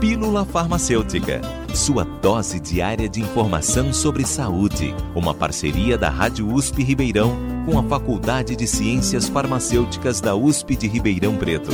Pílula Farmacêutica, sua dose diária de informação sobre saúde. Uma parceria da Rádio USP Ribeirão com a Faculdade de Ciências Farmacêuticas da USP de Ribeirão Preto.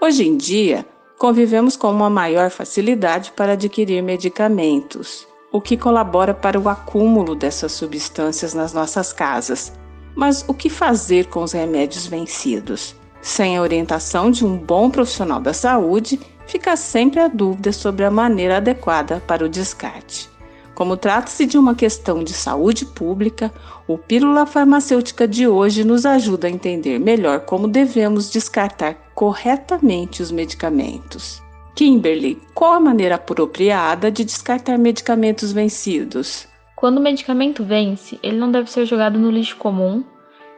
Hoje em dia, convivemos com uma maior facilidade para adquirir medicamentos, o que colabora para o acúmulo dessas substâncias nas nossas casas mas o que fazer com os remédios vencidos? Sem a orientação de um bom profissional da saúde, fica sempre a dúvida sobre a maneira adequada para o descarte. Como trata-se de uma questão de saúde pública, o Pílula Farmacêutica de hoje nos ajuda a entender melhor como devemos descartar corretamente os medicamentos. Kimberly, qual a maneira apropriada de descartar medicamentos vencidos? Quando o medicamento vence, ele não deve ser jogado no lixo comum,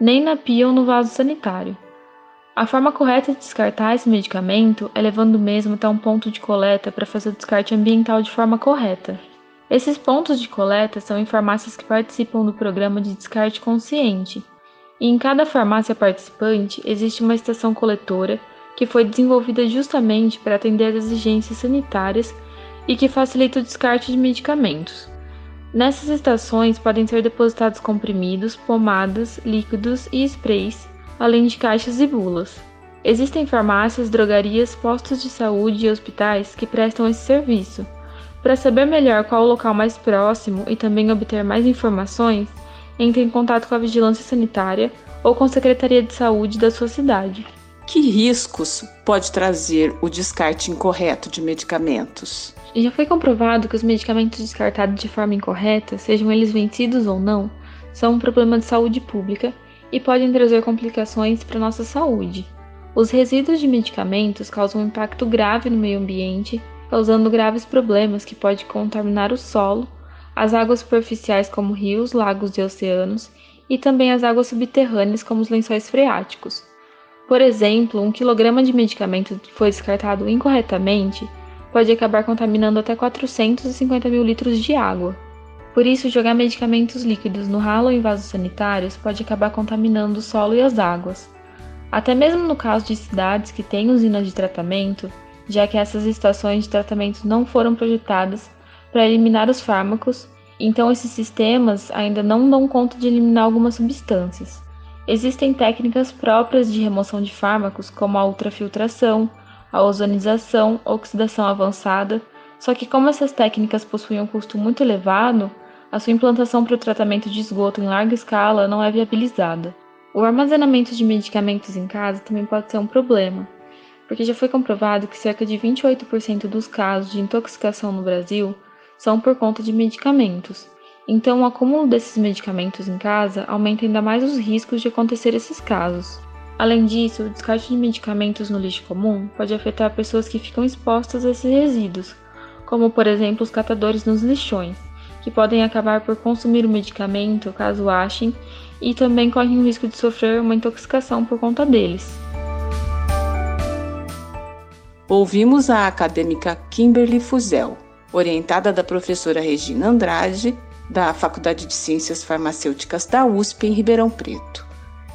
nem na pia ou no vaso sanitário. A forma correta de descartar esse medicamento é levando o mesmo até um ponto de coleta para fazer o descarte ambiental de forma correta. Esses pontos de coleta são em farmácias que participam do programa de descarte consciente, e em cada farmácia participante existe uma estação coletora que foi desenvolvida justamente para atender às exigências sanitárias e que facilita o descarte de medicamentos. Nessas estações podem ser depositados comprimidos, pomadas, líquidos e sprays, além de caixas e bulas. Existem farmácias, drogarias, postos de saúde e hospitais que prestam esse serviço. Para saber melhor qual o local mais próximo e também obter mais informações, entre em contato com a vigilância sanitária ou com a Secretaria de Saúde da sua cidade. Que riscos pode trazer o descarte incorreto de medicamentos? Já foi comprovado que os medicamentos descartados de forma incorreta, sejam eles vencidos ou não, são um problema de saúde pública e podem trazer complicações para nossa saúde. Os resíduos de medicamentos causam um impacto grave no meio ambiente, causando graves problemas que podem contaminar o solo, as águas superficiais como rios, lagos e oceanos, e também as águas subterrâneas como os lençóis freáticos. Por exemplo, um quilograma de medicamento que foi descartado incorretamente pode acabar contaminando até 450 mil litros de água. Por isso, jogar medicamentos líquidos no ralo em vasos sanitários pode acabar contaminando o solo e as águas. Até mesmo no caso de cidades que têm usinas de tratamento, já que essas estações de tratamento não foram projetadas para eliminar os fármacos, então esses sistemas ainda não dão conta de eliminar algumas substâncias. Existem técnicas próprias de remoção de fármacos, como a ultrafiltração, a ozonização, oxidação avançada, só que como essas técnicas possuem um custo muito elevado, a sua implantação para o tratamento de esgoto em larga escala não é viabilizada. O armazenamento de medicamentos em casa também pode ser um problema, porque já foi comprovado que cerca de 28% dos casos de intoxicação no Brasil são por conta de medicamentos. Então, o acúmulo desses medicamentos em casa aumenta ainda mais os riscos de acontecer esses casos. Além disso, o descarte de medicamentos no lixo comum pode afetar pessoas que ficam expostas a esses resíduos, como por exemplo os catadores nos lixões, que podem acabar por consumir o medicamento caso achem e também correm o risco de sofrer uma intoxicação por conta deles. Ouvimos a acadêmica Kimberly Fuzel, orientada da professora Regina Andrade, da Faculdade de Ciências Farmacêuticas da USP em Ribeirão Preto.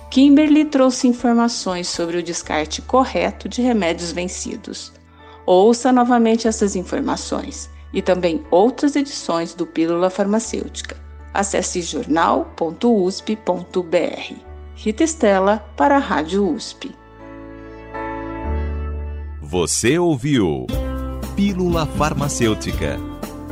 Kimberly trouxe informações sobre o descarte correto de remédios vencidos. Ouça novamente essas informações e também outras edições do Pílula Farmacêutica. Acesse jornal.usp.br. Rita Estela para a Rádio USP. Você ouviu Pílula Farmacêutica.